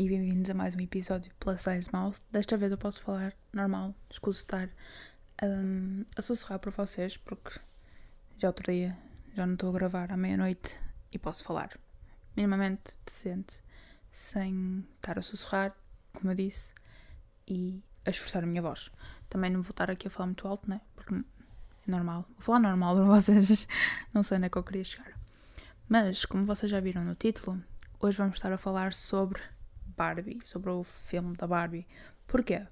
e bem-vindos a mais um episódio Plus Size Mouth. Desta vez eu posso falar normal, escuso estar um, a sussurrar para vocês, porque já outro dia já não estou a gravar à meia-noite e posso falar minimamente decente, sem estar a sussurrar, como eu disse, e a esforçar a minha voz. Também não vou estar aqui a falar muito alto, né? Porque é normal. Vou falar normal para vocês, não sei onde é que eu queria chegar. Mas, como vocês já viram no título, hoje vamos estar a falar sobre Barbie, sobre o filme da Barbie. Porquê?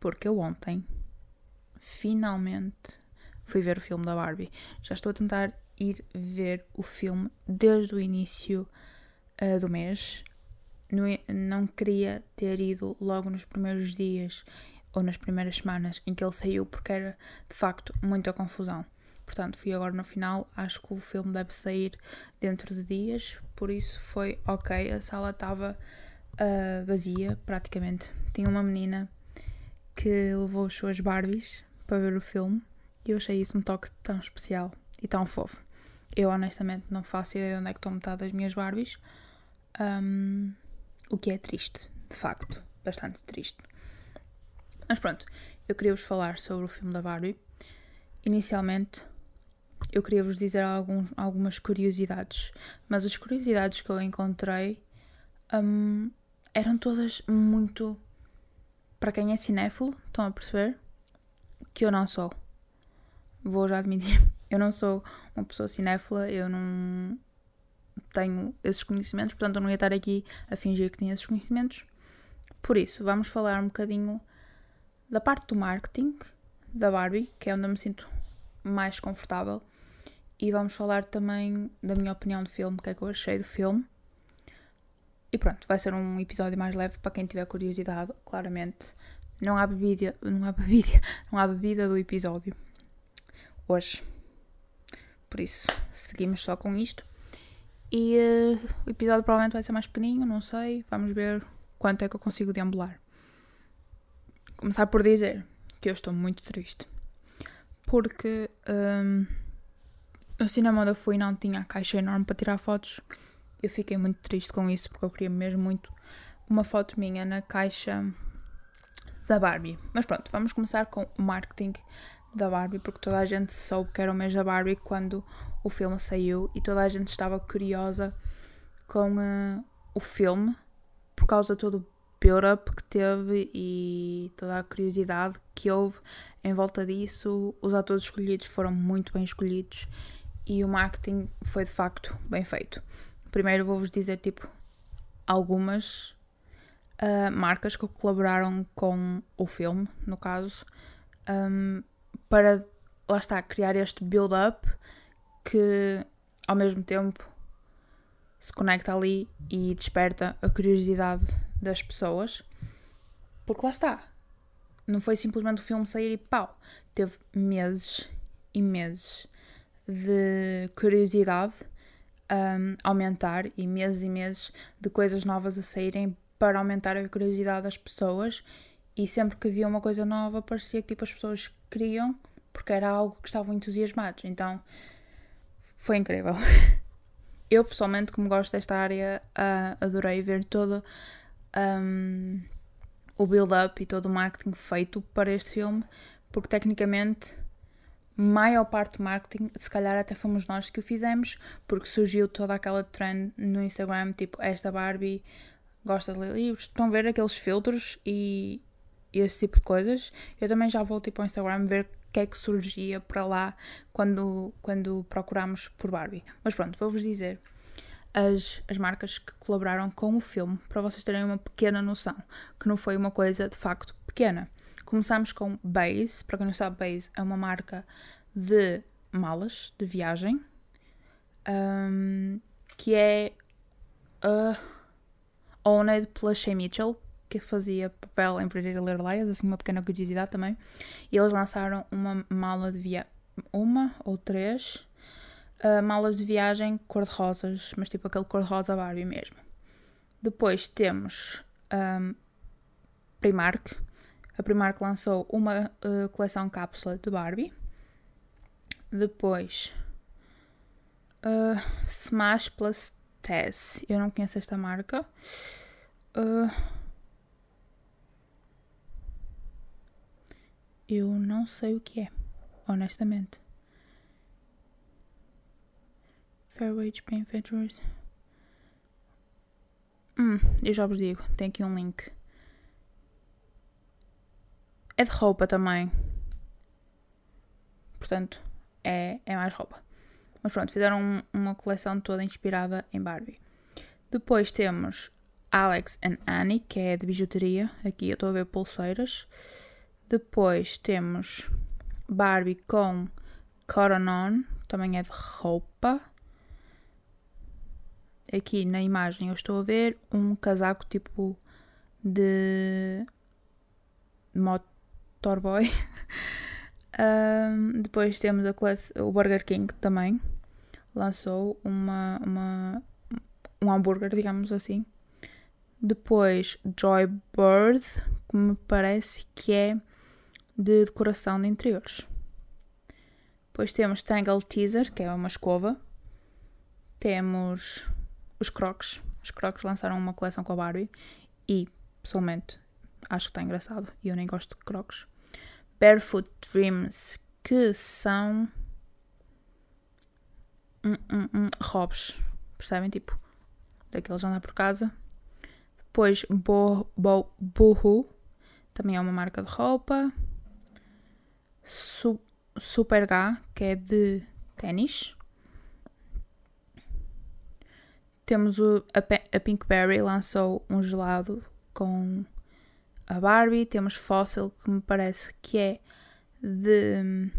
Porque eu ontem, finalmente, fui ver o filme da Barbie. Já estou a tentar ir ver o filme desde o início uh, do mês. Não, não queria ter ido logo nos primeiros dias ou nas primeiras semanas em que ele saiu, porque era de facto muita confusão. Portanto, fui agora no final. Acho que o filme deve sair dentro de dias, por isso foi ok. A sala estava uh, vazia, praticamente. Tinha uma menina que levou as suas Barbies para ver o filme e eu achei isso um toque tão especial e tão fofo. Eu honestamente não faço ideia de onde é que estão metade das minhas Barbies, um, o que é triste, de facto, bastante triste. Mas pronto, eu queria vos falar sobre o filme da Barbie. Inicialmente, eu queria vos dizer alguns, algumas curiosidades, mas as curiosidades que eu encontrei um, eram todas muito. Para quem é cinéfilo, estão a perceber? Que eu não sou. Vou já admitir. Eu não sou uma pessoa cinéfila, eu não tenho esses conhecimentos, portanto eu não ia estar aqui a fingir que tinha esses conhecimentos. Por isso, vamos falar um bocadinho da parte do marketing da Barbie, que é onde eu me sinto mais confortável, e vamos falar também da minha opinião do filme, o que é que eu achei do filme. E pronto, vai ser um episódio mais leve para quem tiver curiosidade, claramente. Não há bebida, não há bebida, não há bebida do episódio hoje. Por isso, seguimos só com isto. E uh, o episódio provavelmente vai ser mais pequeninho, não sei. Vamos ver quanto é que eu consigo deambular. Começar por dizer que eu estou muito triste. Porque um, no cinema onde eu fui não tinha caixa enorme para tirar fotos. Eu fiquei muito triste com isso porque eu queria mesmo muito uma foto minha na caixa da Barbie. Mas pronto, vamos começar com o marketing da Barbie porque toda a gente soube que era o mês da Barbie quando o filme saiu e toda a gente estava curiosa com uh, o filme por causa de todo o build-up que teve e toda a curiosidade que houve em volta disso. Os atores escolhidos foram muito bem escolhidos e o marketing foi de facto bem feito. Primeiro vou-vos dizer tipo algumas uh, marcas que colaboraram com o filme, no caso, um, para lá está, criar este build-up que ao mesmo tempo se conecta ali e desperta a curiosidade das pessoas. Porque lá está. Não foi simplesmente o filme sair e pau. Teve meses e meses de curiosidade um, aumentar e meses e meses de coisas novas a saírem para aumentar a curiosidade das pessoas e sempre que havia uma coisa nova parecia que tipo, as pessoas queriam porque era algo que estavam entusiasmados. Então foi incrível. Eu pessoalmente, como gosto desta área, uh, adorei ver todo um, o build-up e todo o marketing feito para este filme, porque tecnicamente maior parte do marketing, se calhar até fomos nós que o fizemos, porque surgiu toda aquela trend no Instagram, tipo, esta Barbie gosta de ler livros, estão a ver aqueles filtros e, esse tipo de coisas. Eu também já vou tipo ao Instagram ver o que é que surgia para lá quando, quando procurámos por Barbie. Mas pronto, vou-vos dizer as, as marcas que colaboraram com o filme, para vocês terem uma pequena noção, que não foi uma coisa de facto pequena. Começamos com Base. Para quem não sabe, Base é uma marca de malas de viagem um, que é uh, owned pela Shea Mitchell, que fazia papel em Pretty Little Liars, assim uma pequena curiosidade também. E eles lançaram uma mala de viagem, uma ou três uh, malas de viagem cor-de-rosas, mas tipo aquele cor-de-rosa Barbie mesmo. Depois temos um, Primark, a Primark lançou uma uh, coleção cápsula de Barbie. Depois, uh, Smash Plus Tess. Eu não conheço esta marca. Uh, eu não sei o que é, honestamente. Fairway Japan Ventures. Hum, eu já vos digo, tem aqui um link. É de roupa também. Portanto, é, é mais roupa. Mas pronto, fizeram uma coleção toda inspirada em Barbie. Depois temos Alex and Annie, que é de bijuteria. Aqui eu estou a ver pulseiras. Depois temos Barbie com Cotton On, também é de roupa. Aqui na imagem eu estou a ver um casaco tipo de motorboy. um, depois temos a classe, o Burger King também lançou uma, uma, um hambúrguer, digamos assim, depois Joybird, que me parece que é de decoração de interiores. Depois temos Tangle Teaser, que é uma escova. Temos os Crocs. Os Crocs lançaram uma coleção com a Barbie e, pessoalmente, acho que está engraçado e eu nem gosto de Crocs. Barefoot Dreams, que são hum, hum, hum, robes, percebem? Tipo, daqueles andar por casa. Depois Bo, Bo, Boohoo, também é uma marca de roupa. Su, Super G, que é de ténis. Temos o, a, a Pinkberry, lançou um gelado com a Barbie. Temos Fossil, que me parece que é de hum,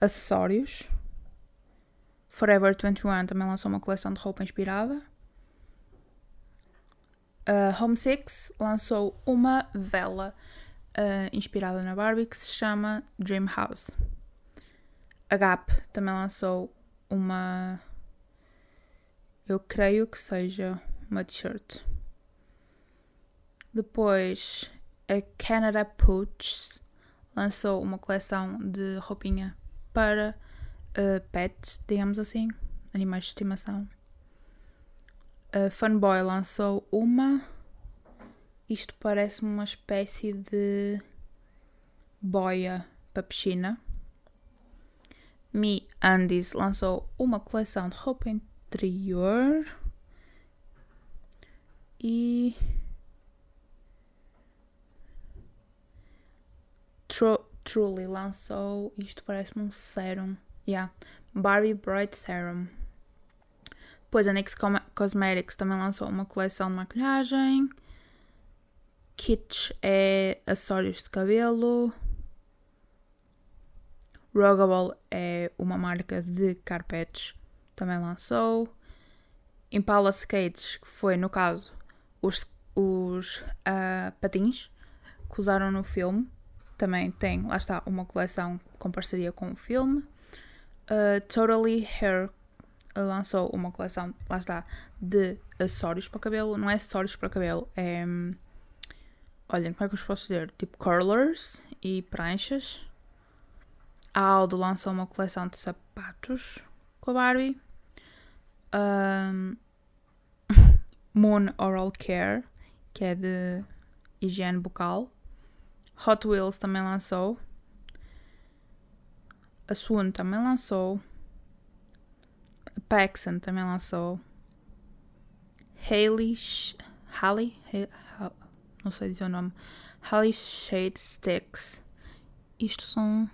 acessórios. Forever 21 também lançou uma coleção de roupa inspirada. Uh, Home Six lançou uma vela uh, inspirada na Barbie que se chama Dream House. A Gap também lançou uma. Eu creio que seja uma t-shirt. Depois, a Canada Pooch lançou uma coleção de roupinha para uh, pets, digamos assim, animais de estimação a Funboy lançou uma. Isto parece uma espécie de boia para piscina. Me Andes lançou uma coleção de roupa interior. E. Tru Truly lançou. Isto parece-me um serum. Yeah. Barbie Bright Serum. Depois a NYX Cosmetics também lançou uma coleção de maquilhagem. Kitsch é acessórios de cabelo. Ruggable é uma marca de carpetes, também lançou. Impala Skates, que foi no caso os, os uh, patins que usaram no filme, também tem, lá está, uma coleção com parceria com o filme. Uh, totally Hair lançou uma coleção, lá está, de acessórios para cabelo. Não é acessórios para cabelo, é. Olhem, como é que eu vos posso dizer? Tipo curlers e pranchas. A Aldo lançou uma coleção de sapatos com a Barbie. Um, Moon Oral Care, que é de higiene bucal. Hot Wheels também lançou. A Swoon também lançou. Paxson também lançou. Hailey. Halle? Não sei dizer o nome. Halle Shade Sticks. Isto são.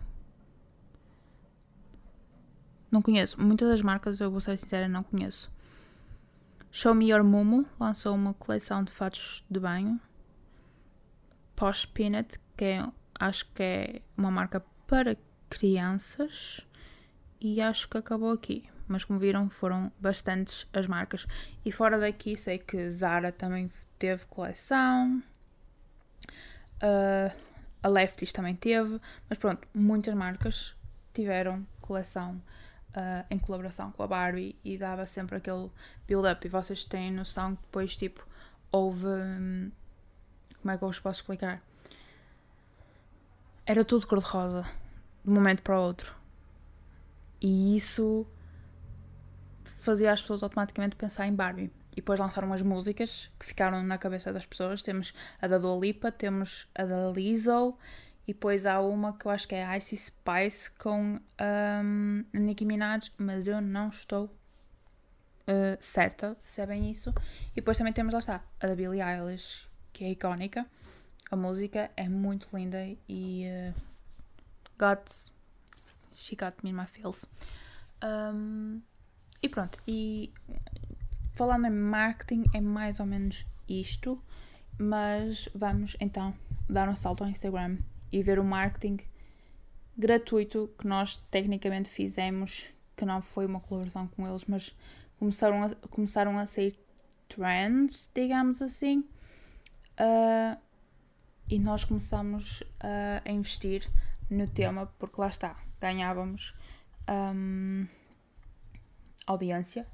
Não conheço. Muitas das marcas, eu vou ser sincera, não conheço. Show Me Your Mumu lançou uma coleção de fatos de banho. Posh Peanut, que é, acho que é uma marca para crianças. E acho que acabou aqui mas como viram, foram bastantes as marcas. E fora daqui, sei que Zara também teve coleção, uh, a Lefties também teve, mas pronto, muitas marcas tiveram coleção uh, em colaboração com a Barbie e dava sempre aquele build-up. E vocês têm noção que depois, tipo, houve. Hum, como é que eu vos posso explicar? Era tudo cor-de-rosa, de um momento para o outro. E isso fazia as pessoas automaticamente pensar em Barbie. e depois lançaram as músicas que ficaram na cabeça das pessoas. Temos a da Dua Lipa, temos a da Lizzo e depois há uma que eu acho que é Icy Spice com um, Nicki Minaj, mas eu não estou uh, certa se é bem isso. E depois também temos, lá está, a da Billie Eilish, que é icónica. A música é muito linda e uh, got she got me in my feels. Um, e pronto, e falando em marketing é mais ou menos isto, mas vamos então dar um salto ao Instagram e ver o marketing gratuito que nós tecnicamente fizemos, que não foi uma colaboração com eles, mas começaram a, começaram a sair trends, digamos assim, uh, e nós começamos uh, a investir no tema, porque lá está, ganhávamos um, audiência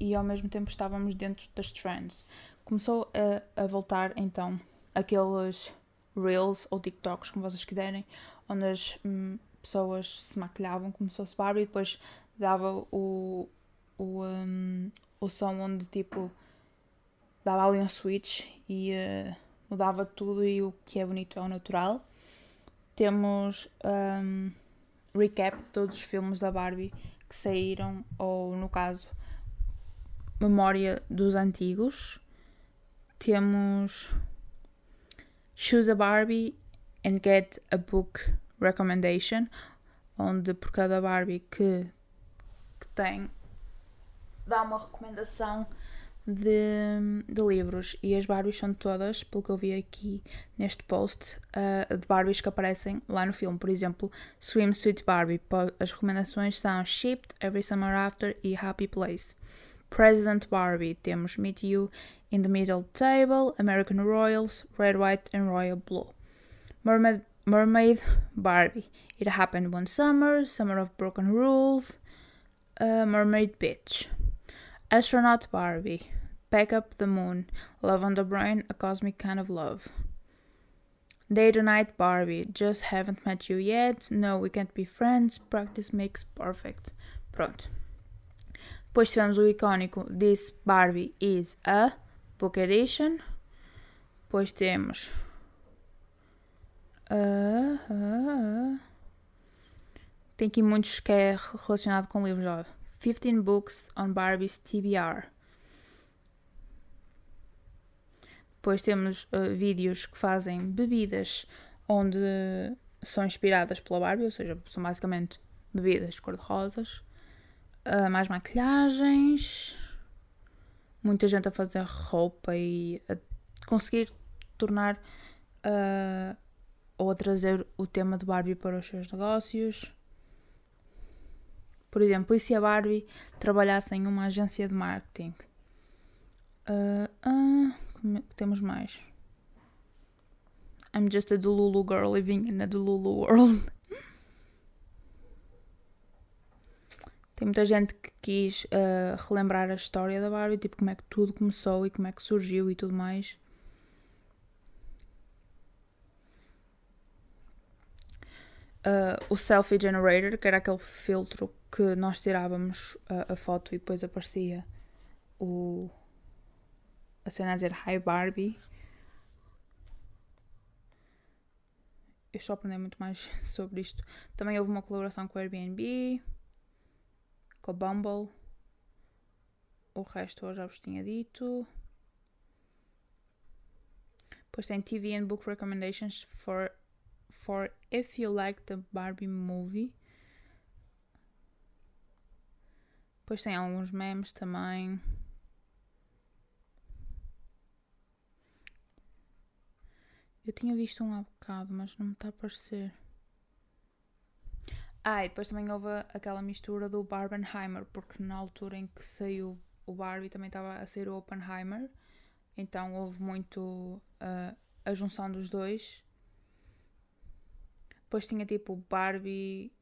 e ao mesmo tempo estávamos dentro das trends. Começou a, a voltar então aqueles Reels ou TikToks, como vocês quiserem, onde as hum, pessoas se maquilhavam como se Barbie e depois dava o, o, um, o som onde tipo dava ali um switch e uh, mudava tudo e o que é bonito é o natural. Temos um, recap de todos os filmes da Barbie que saíram, ou no caso, memória dos antigos. Temos Choose a Barbie and Get a Book Recommendation, onde por cada Barbie que, que tem dá uma recomendação de, de, livros e as Barbies são todas, pelo que eu vi aqui neste post, uh, de Barbies que aparecem lá no filme. Por exemplo, Swimsuit Barbie. As recomendações são Shipped, Every Summer After e Happy Place. President Barbie, temos Meet You in the Middle Table, American Royals, Red, White and Royal Blue. Mermaid, Mermaid Barbie, It Happened One Summer, Summer of Broken Rules, uh, Mermaid Bitch. Astronaut Barbie, Back Up the Moon, Love on the Brain, A Cosmic Kind of Love. Day to Night Barbie, Just Haven't Met You Yet, No We Can't Be Friends, Practice Makes Perfect. Pronto. Depois tivemos o icónico This Barbie is a Book Edition. Depois temos. Uh, uh, uh. Tem aqui muitos que é relacionado com livros. Ó. 15 Books on Barbie's TBR. Depois temos uh, vídeos que fazem bebidas onde são inspiradas pela Barbie, ou seja, são basicamente bebidas cor-de-rosas uh, mais maquilhagens, muita gente a fazer roupa e a conseguir tornar uh, ou a trazer o tema de Barbie para os seus negócios. Por exemplo, e se a Barbie trabalhasse em uma agência de marketing? Uh, uh, temos mais? I'm just a Delulu girl living in a Delulu world. Tem muita gente que quis uh, relembrar a história da Barbie, tipo como é que tudo começou e como é que surgiu e tudo mais. Uh, o Selfie Generator, que era aquele filtro que nós tirávamos a, a foto e depois aparecia o, a cena a dizer Hi Barbie. Eu só aprendi muito mais sobre isto. Também houve uma colaboração com o Airbnb com a Bumble. O resto eu já vos tinha dito. Depois tem TV and book recommendations for, for if you like the Barbie movie. Depois tem alguns memes também. Eu tinha visto um há bocado, mas não me está a aparecer. Ah, e depois também houve aquela mistura do Barbenheimer, porque na altura em que saiu o Barbie também estava a sair o Oppenheimer, então houve muito uh, a junção dos dois. Depois tinha tipo Barbie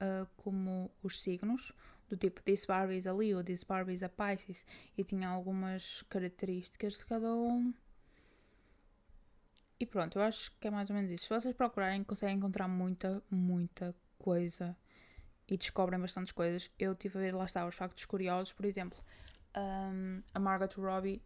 uh, como os signos, do tipo This Barbie is a Leo, This Barbie is a Pisces, e tinha algumas características de cada um. E pronto, eu acho que é mais ou menos isso. Se vocês procurarem, conseguem encontrar muita, muita coisa e descobrem bastantes coisas. Eu tive a ver, lá está, os factos curiosos, por exemplo, um, a Margot Robbie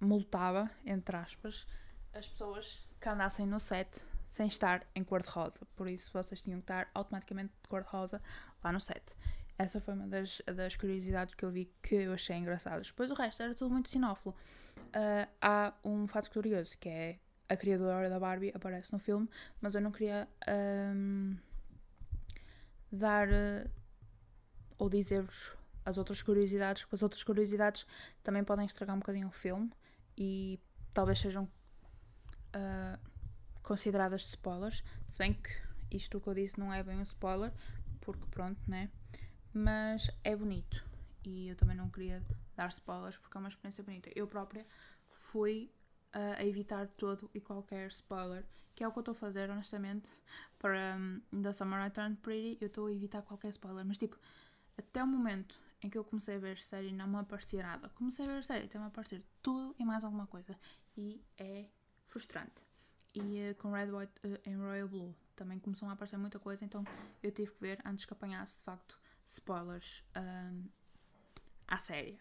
multava, entre aspas, as pessoas que andassem no set sem estar em cor-de-rosa. Por isso, vocês tinham que estar automaticamente de cor-de-rosa lá no set. Essa foi uma das, das curiosidades que eu vi que eu achei engraçadas. Depois o resto era tudo muito sinófilo. Uh, há um fato curioso que é a criadora da Barbie aparece no filme, mas eu não queria um, dar uh, ou dizer-vos as outras curiosidades, porque as outras curiosidades também podem estragar um bocadinho o filme e talvez sejam uh, consideradas spoilers, se bem que isto que eu disse não é bem um spoiler, porque pronto, né? Mas é bonito e eu também não queria dar spoilers porque é uma experiência bonita. Eu própria fui uh, a evitar todo e qualquer spoiler, que é o que eu estou a fazer, honestamente, para um, The Summer I Turned Pretty. Eu estou a evitar qualquer spoiler, mas tipo, até o momento em que eu comecei a ver série não me aparecia nada. Comecei a ver série, até me aparecer tudo e mais alguma coisa. E é frustrante. E uh, com Red, White uh, and Royal Blue também começou a aparecer muita coisa, então eu tive que ver antes que apanhasse de facto spoilers um, à série.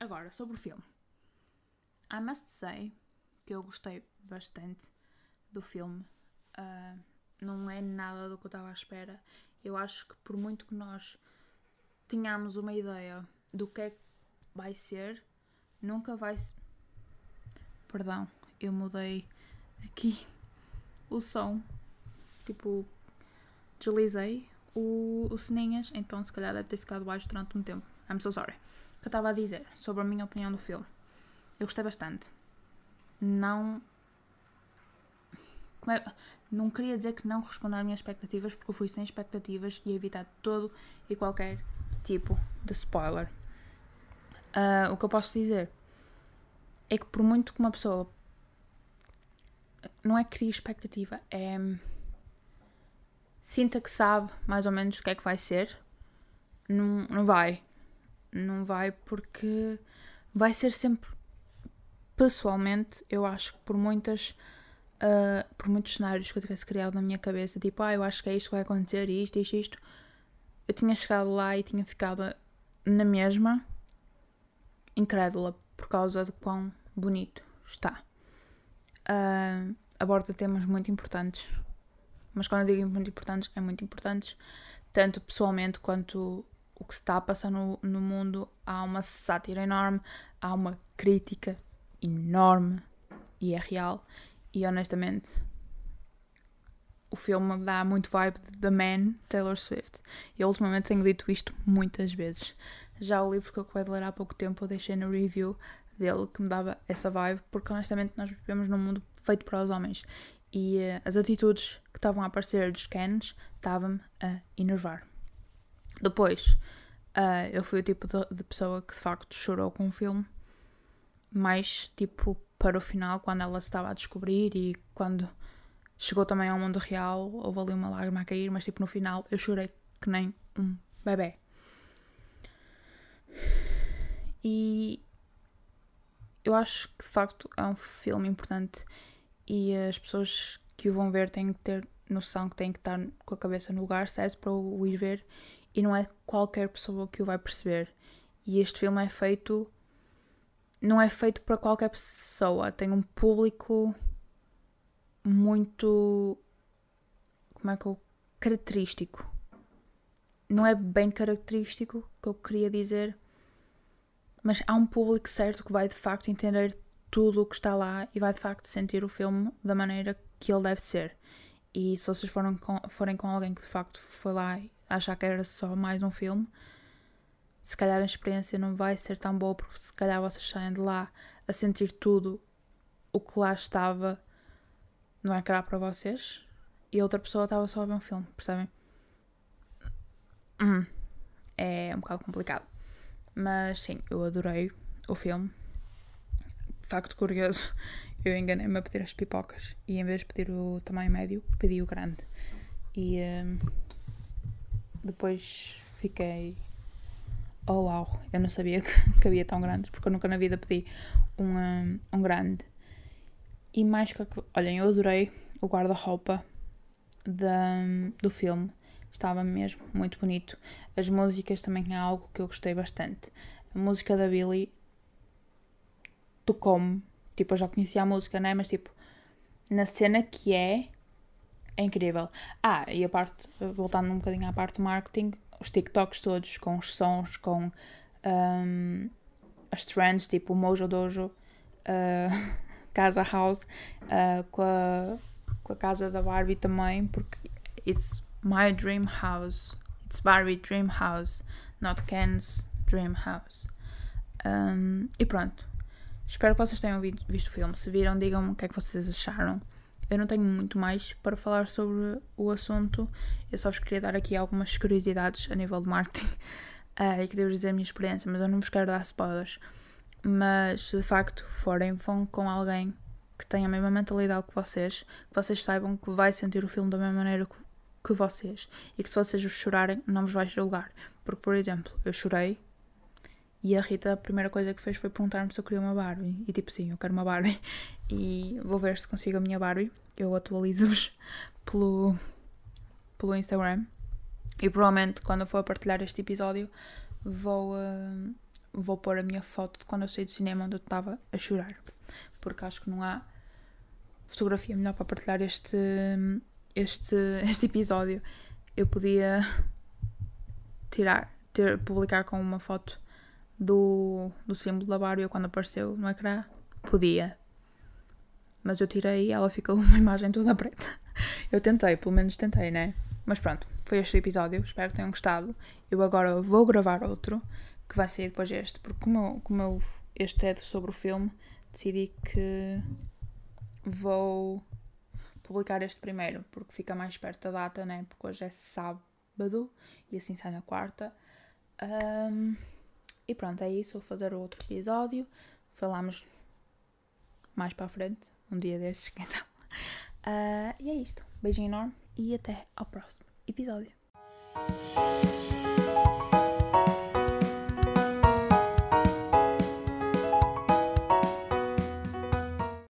Agora, sobre o filme. I must say que eu gostei bastante do filme. Uh, não é nada do que eu estava à espera. Eu acho que por muito que nós tínhamos uma ideia do que é que vai ser, nunca vai. Perdão, eu mudei aqui o som. Tipo, deslizei o, o Sininhas, então se calhar deve ter ficado baixo durante um tempo. I'm so sorry. O que eu estava a dizer sobre a minha opinião do filme. Eu gostei bastante. Não. É, não queria dizer que não correspondeu às minhas expectativas, porque eu fui sem expectativas e evitar todo e qualquer tipo de spoiler. Uh, o que eu posso dizer é que por muito que uma pessoa não é criar expectativa, é sinta que sabe mais ou menos o que é que vai ser, não, não vai. Não vai porque vai ser sempre. Pessoalmente, eu acho que por muitas. Uh, por muitos cenários que eu tivesse criado na minha cabeça, tipo, ah, eu acho que é isto que vai acontecer, isto, isto, isto, eu tinha chegado lá e tinha ficado na mesma, incrédula, por causa de quão bonito está. Uh, aborda temas muito importantes, mas quando eu digo muito importantes, é muito importantes, tanto pessoalmente quanto o que se está a passar no, no mundo. Há uma sátira enorme, há uma crítica enorme e é real. E honestamente, o filme dá muito vibe de The Man, Taylor Swift. E ultimamente tenho dito isto muitas vezes. Já o livro que eu acabei de ler há pouco tempo eu deixei no review dele que me dava essa vibe, porque honestamente nós vivemos num mundo feito para os homens e uh, as atitudes que estavam a aparecer dos Kens estavam-me a enervar. Depois, uh, eu fui o tipo de, de, pessoa que de facto chorou com o filme, mais tipo para o final, quando ela estava a descobrir e quando chegou também ao mundo real, houve ali uma lágrima a cair, mas tipo no final eu chorei que nem um bebê. E eu acho que de facto é um filme importante e as pessoas que o vão ver têm que ter noção que têm que estar com a cabeça no lugar certo para o ir ver e não é qualquer pessoa que o vai perceber. E este filme é feito. Não é feito para qualquer pessoa, tem um público muito. Como é que eu. característico. Não é bem característico que eu queria dizer, mas há um público certo que vai de facto entender tudo o que está lá e vai de facto sentir o filme da maneira que ele deve ser. E se vocês forem com, forem com alguém que de facto foi lá achar que era só mais um filme, se calhar a experiência não vai ser tão boa porque se calhar vocês saem de lá a sentir tudo o que lá estava não é cara para vocês e a outra pessoa estava só a ver um filme, percebem? Uhum. É um bocado complicado. Mas sim, eu adorei o filme facto curioso, eu enganei-me a pedir as pipocas e em vez de pedir o tamanho médio, pedi o grande. E um, depois fiquei. Oh uau, eu não sabia que, havia tão grandes, porque eu nunca na vida pedi um, um, um grande. E mais que. Olhem, eu adorei o guarda-roupa do filme. Estava mesmo muito bonito. As músicas também é algo que eu gostei bastante. a música da Billie tocou-me. Tipo, eu já conhecia a música, né? Mas tipo, na cena que é, é incrível. Ah, e a parte, voltando um bocadinho à parte do marketing, os TikToks todos, com os sons, com um, as trends, tipo Mojo Dojo, uh, Casa House, uh, com, a, com a casa da Barbie também, porque it's my dream house. It's Barbie Dream House, not Ken's Dream House. Um, e pronto. Espero que vocês tenham visto o filme. Se viram, digam-me o que é que vocês acharam. Eu não tenho muito mais para falar sobre o assunto. Eu só vos queria dar aqui algumas curiosidades a nível de marketing uh, e queria vos dizer a minha experiência, mas eu não vos quero dar spoilers. Mas se de facto forem, vão com alguém que tenha a mesma mentalidade que vocês, que vocês saibam que vai sentir o filme da mesma maneira que, vocês e que se vocês chorarem, não vos vai julgar. Porque, por exemplo, eu chorei e a Rita, a primeira coisa que fez foi perguntar-me se eu queria uma Barbie. E tipo, sim, eu quero uma Barbie. E vou ver se consigo a minha Barbie. Eu atualizo-vos pelo, pelo Instagram. E provavelmente quando eu for partilhar este episódio vou, uh, vou pôr a minha foto de quando eu saí do cinema onde eu estava a chorar. Porque acho que não há fotografia melhor para partilhar este, este, este episódio. Eu podia tirar, ter, publicar com uma foto do, do símbolo da Barbie quando apareceu no ecrã? Podia. Mas eu tirei e ela ficou uma imagem toda preta. Eu tentei, pelo menos tentei, né? Mas pronto, foi este episódio. Espero que tenham gostado. Eu agora vou gravar outro que vai sair depois deste, porque como, eu, como eu, este é sobre o filme, decidi que vou publicar este primeiro, porque fica mais perto da data, né? Porque hoje é sábado e assim sai na quarta. Um, e pronto, é isso. Vou fazer outro episódio. Falamos mais para a frente, um dia desses, quem sabe. Uh, e é isto. Beijinho enorme e até ao próximo episódio.